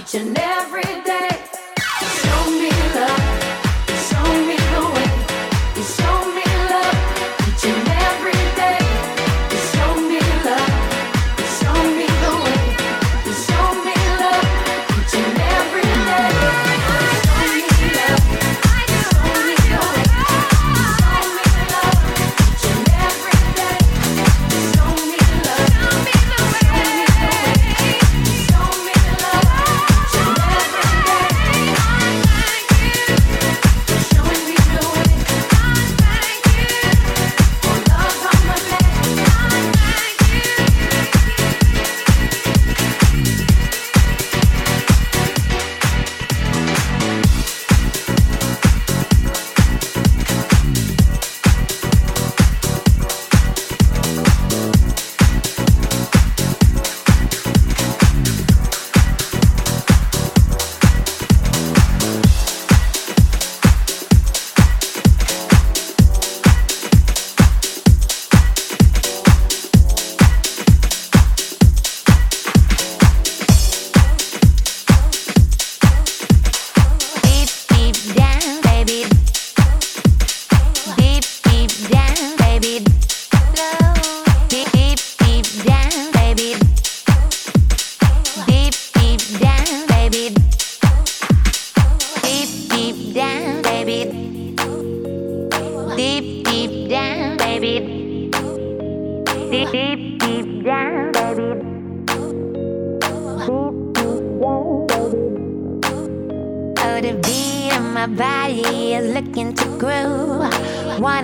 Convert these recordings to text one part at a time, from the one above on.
each and every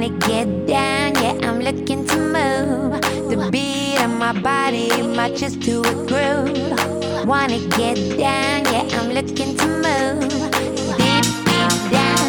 wanna get down, yeah, I'm looking to move. The beat of my body matches to a groove. Wanna get down, yeah, I'm looking to move. Deep, deep down.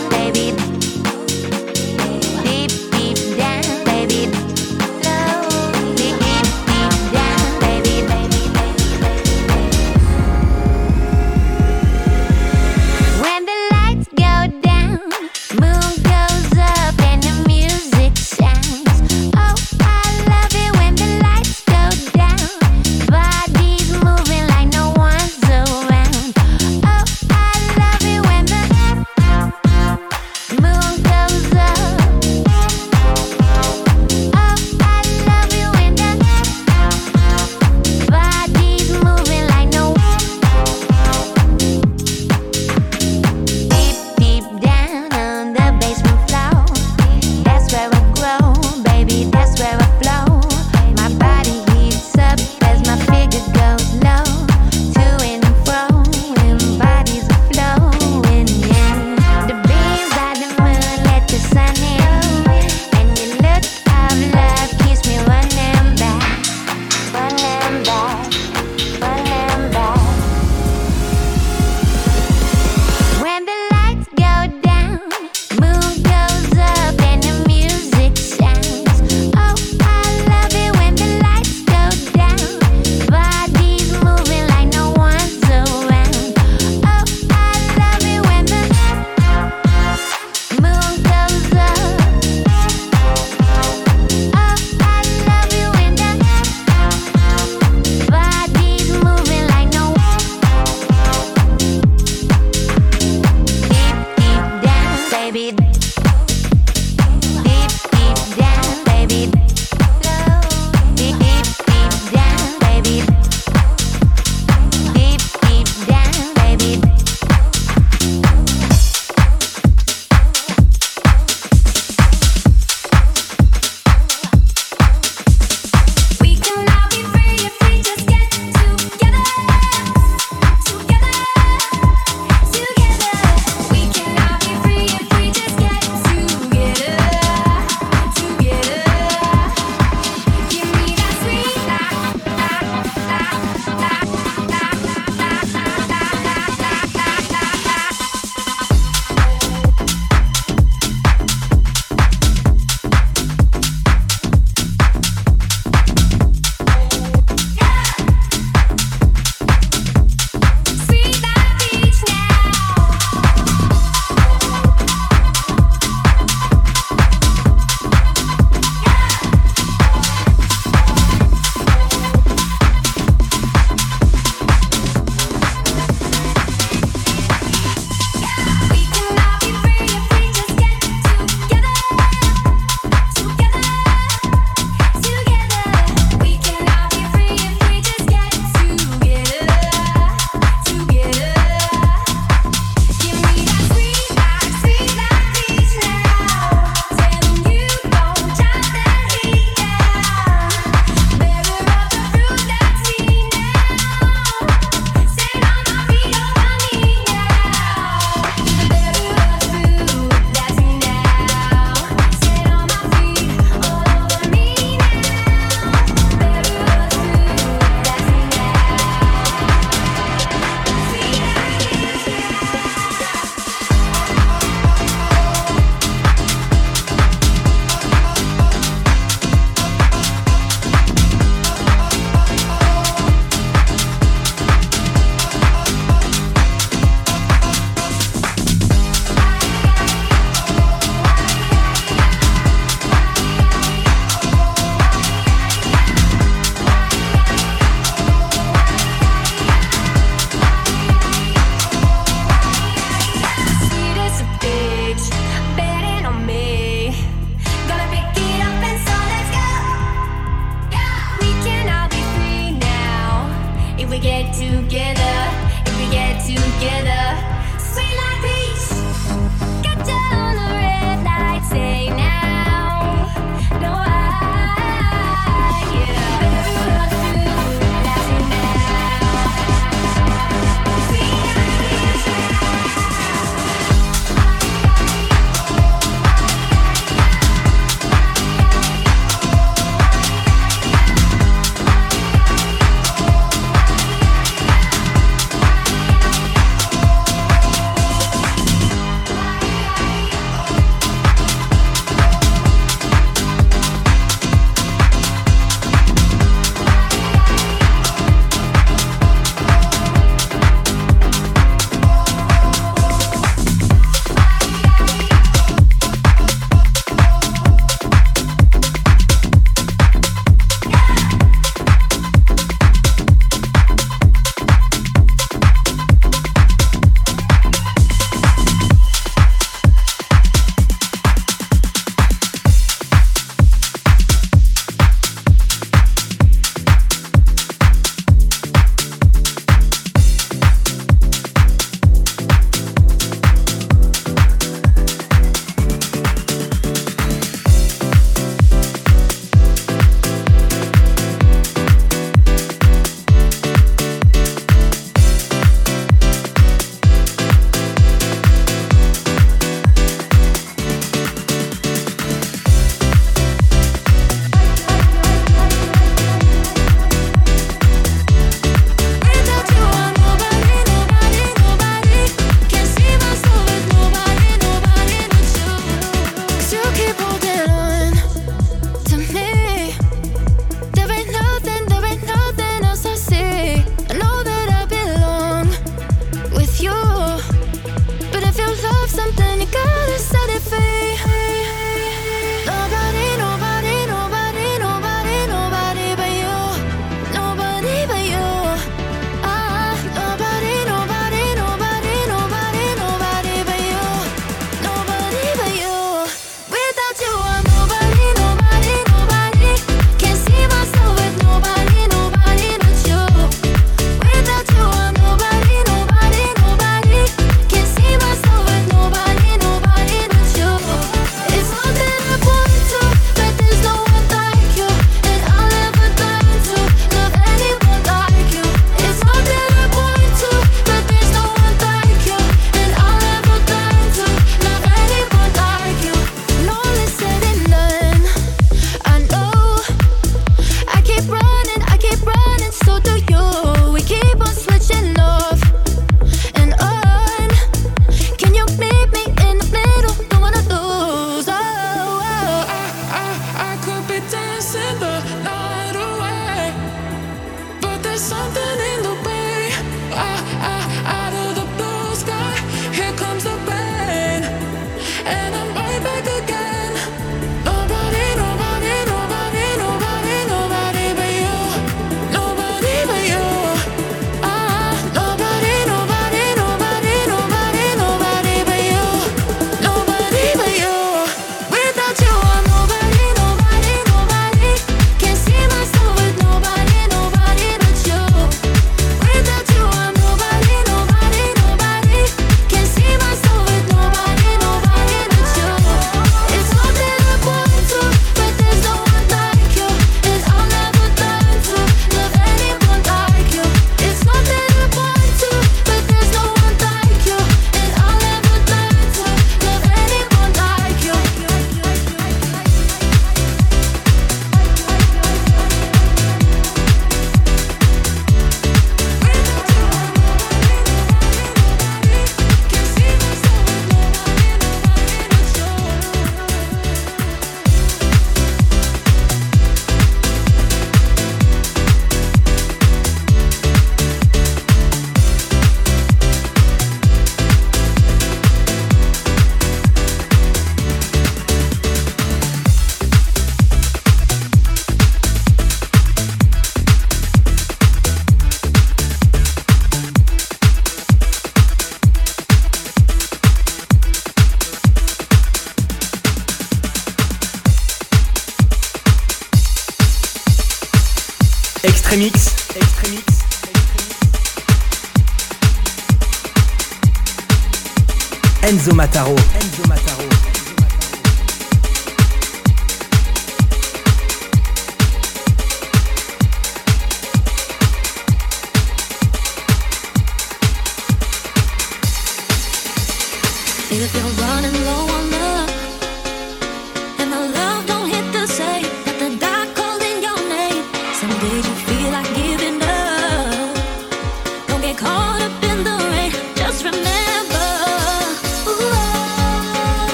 Mataro.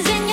is in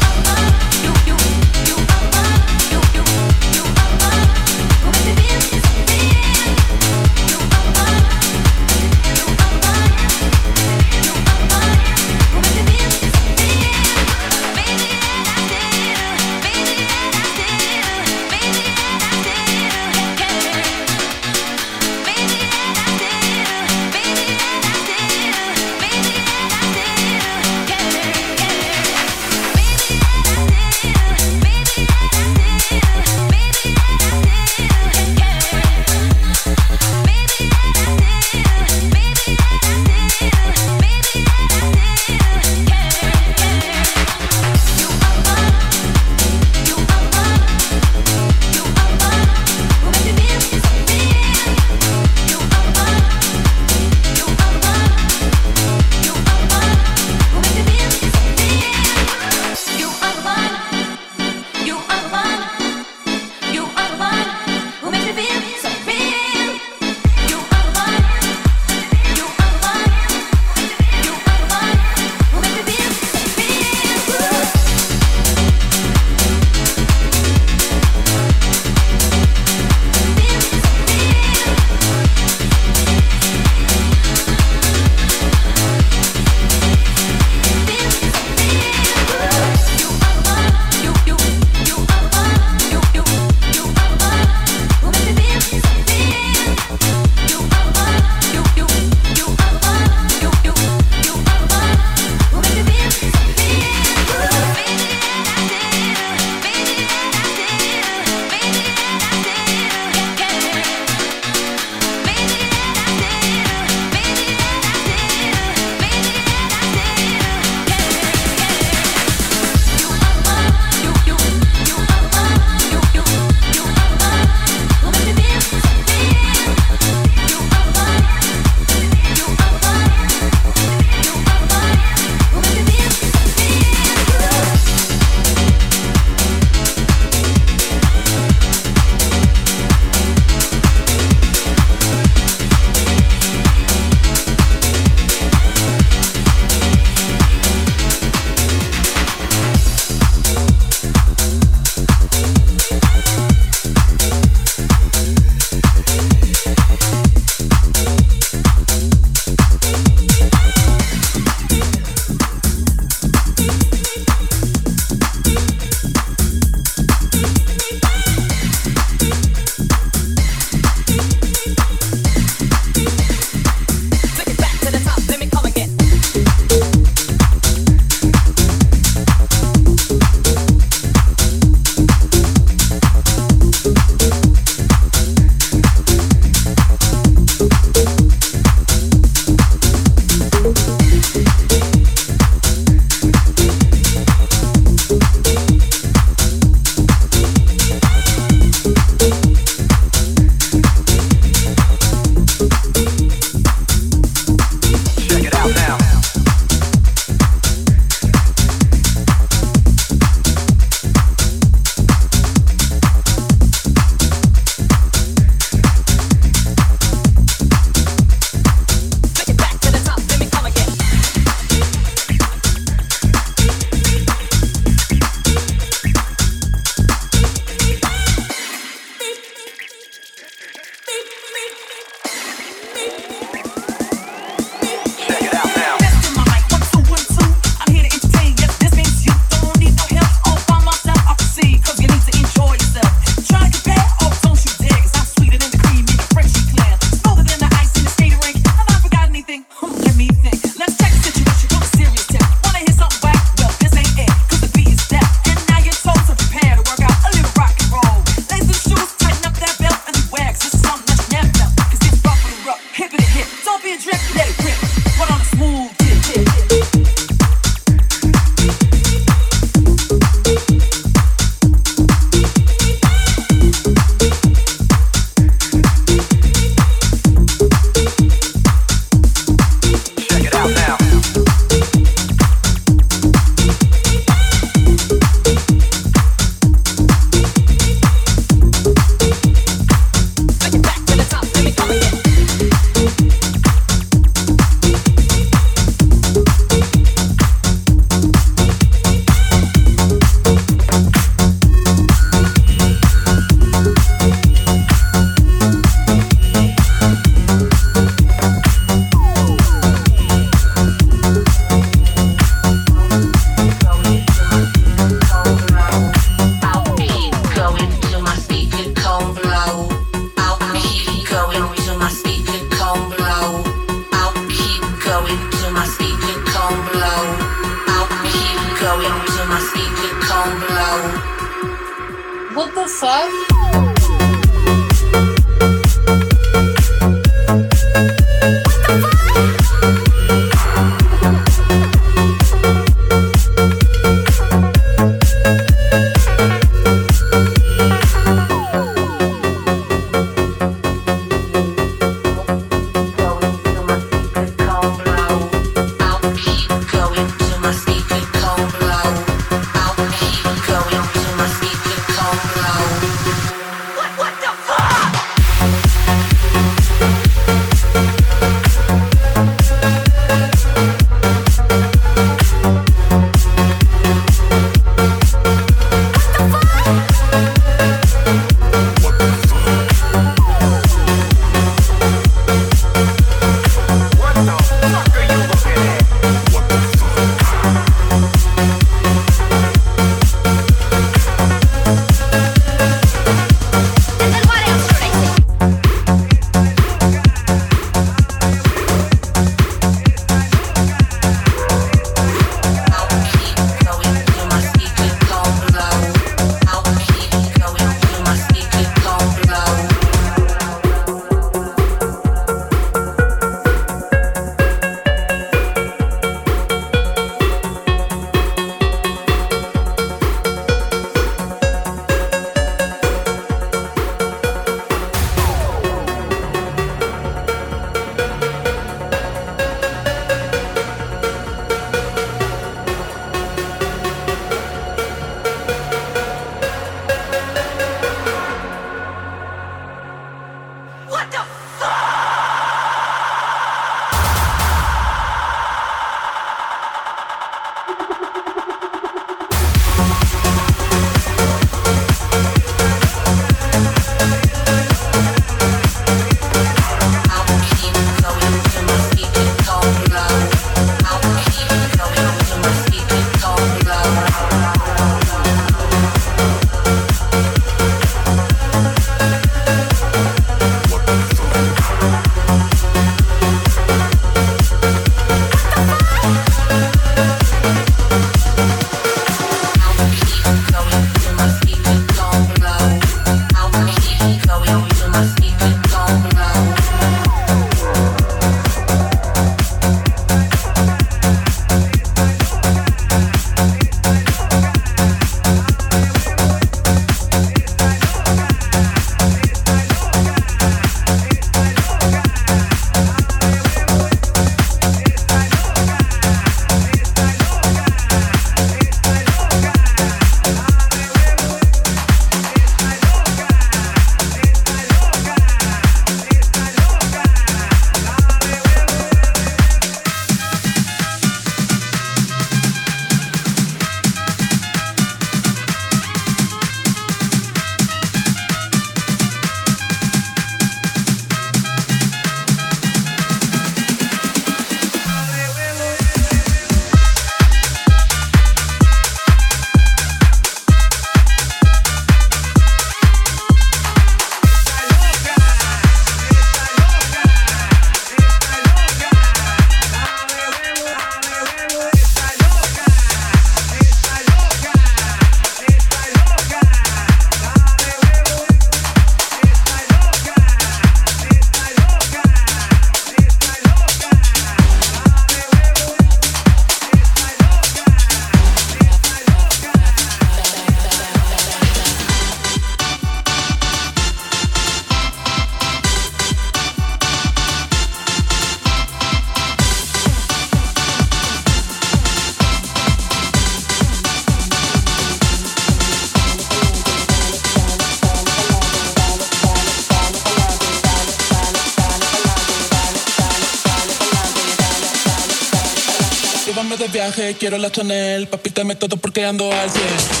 quiero la Chanel, papi, me todo porque ando al 100.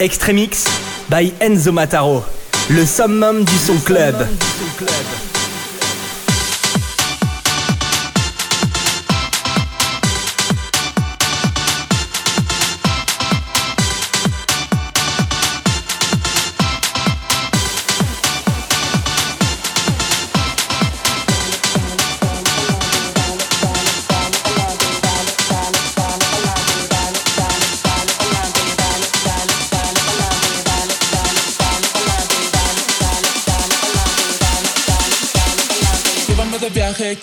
Extremix by Enzo Mataro, le summum du son club.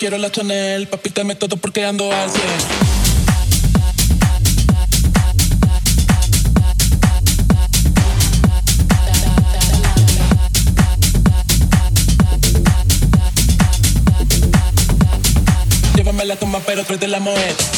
quiero la Chanel, papita me todo porque ando al 100. la toma, pero tres de la moeda.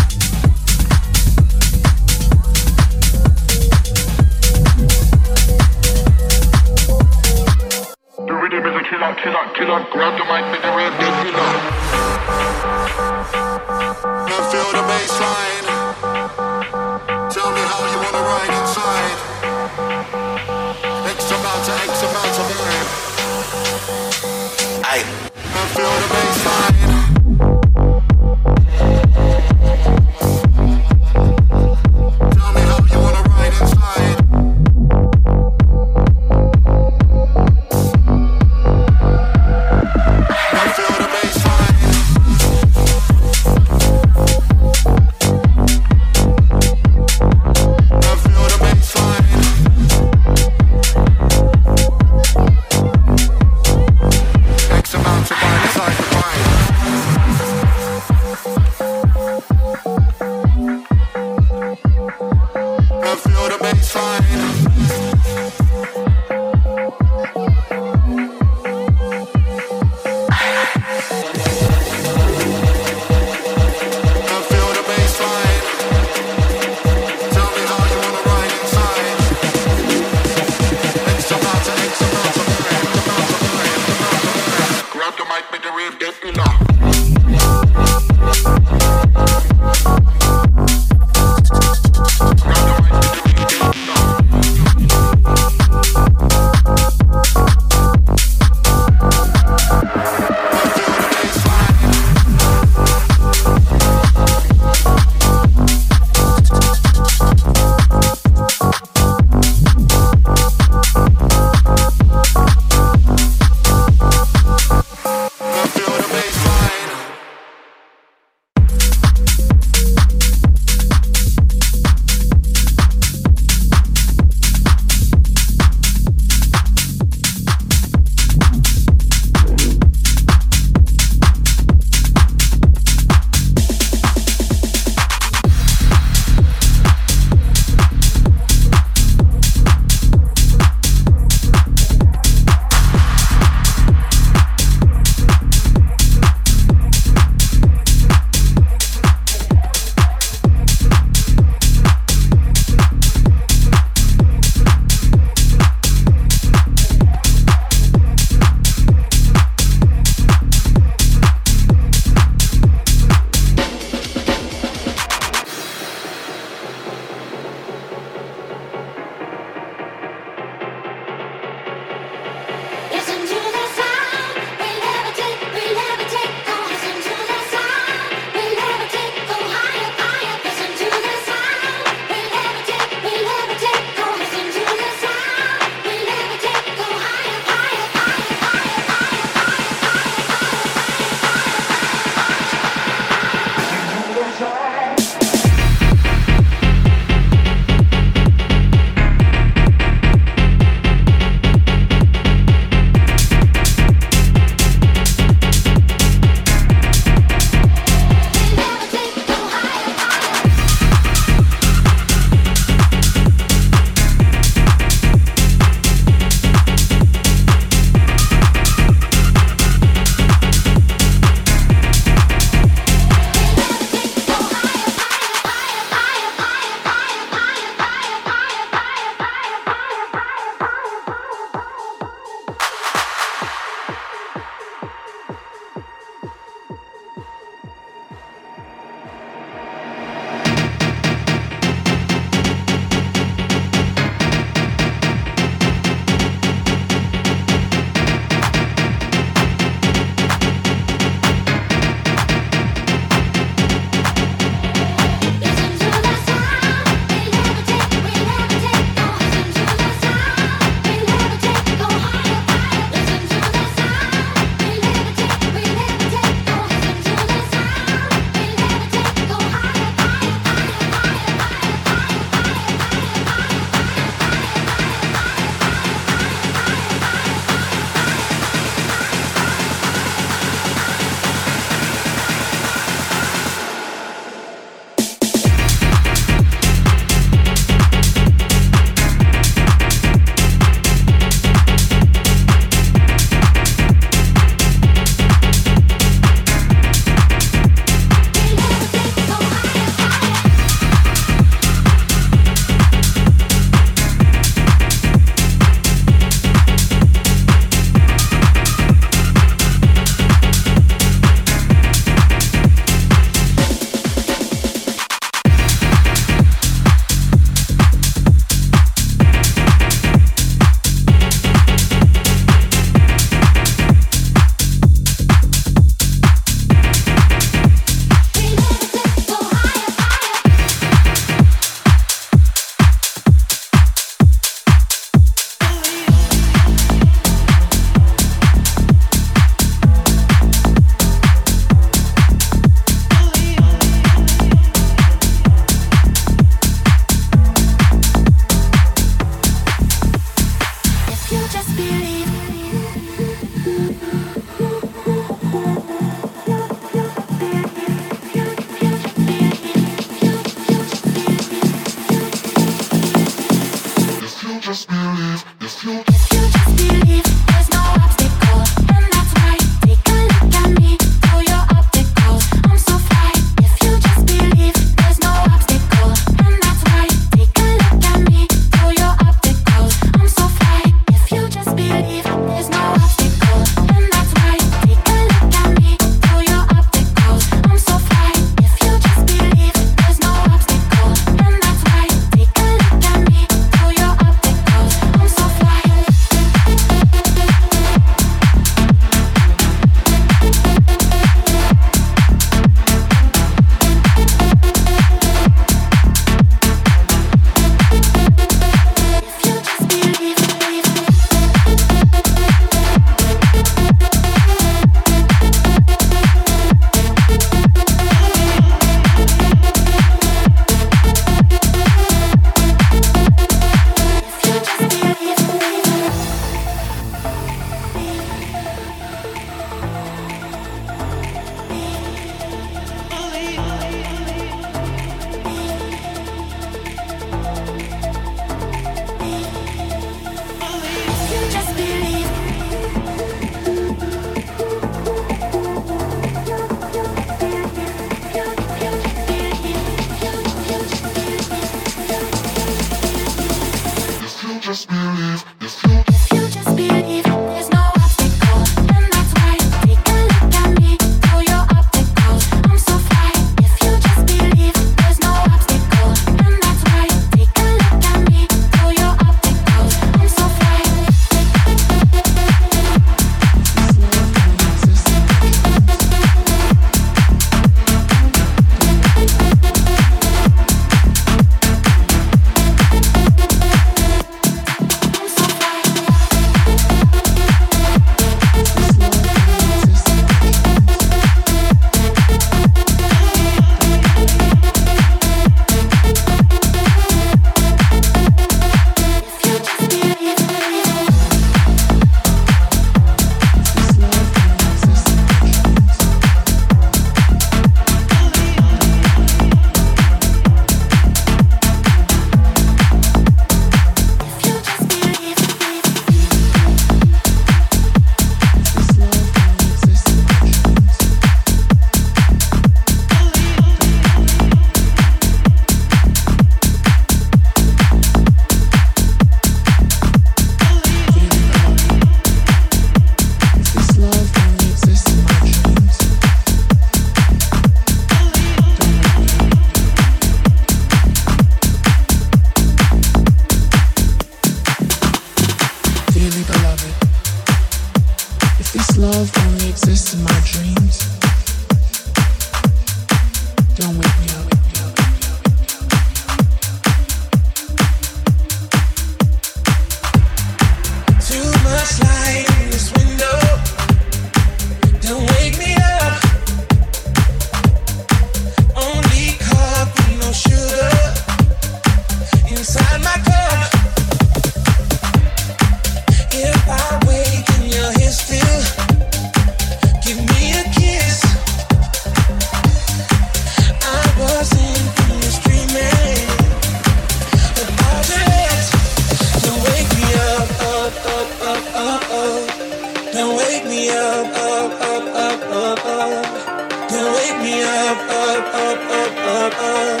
Don't wake me up, up, up, up, up, up. Then wake me up, up, up, up, up, up.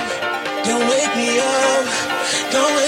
Then wake me up. Don't wake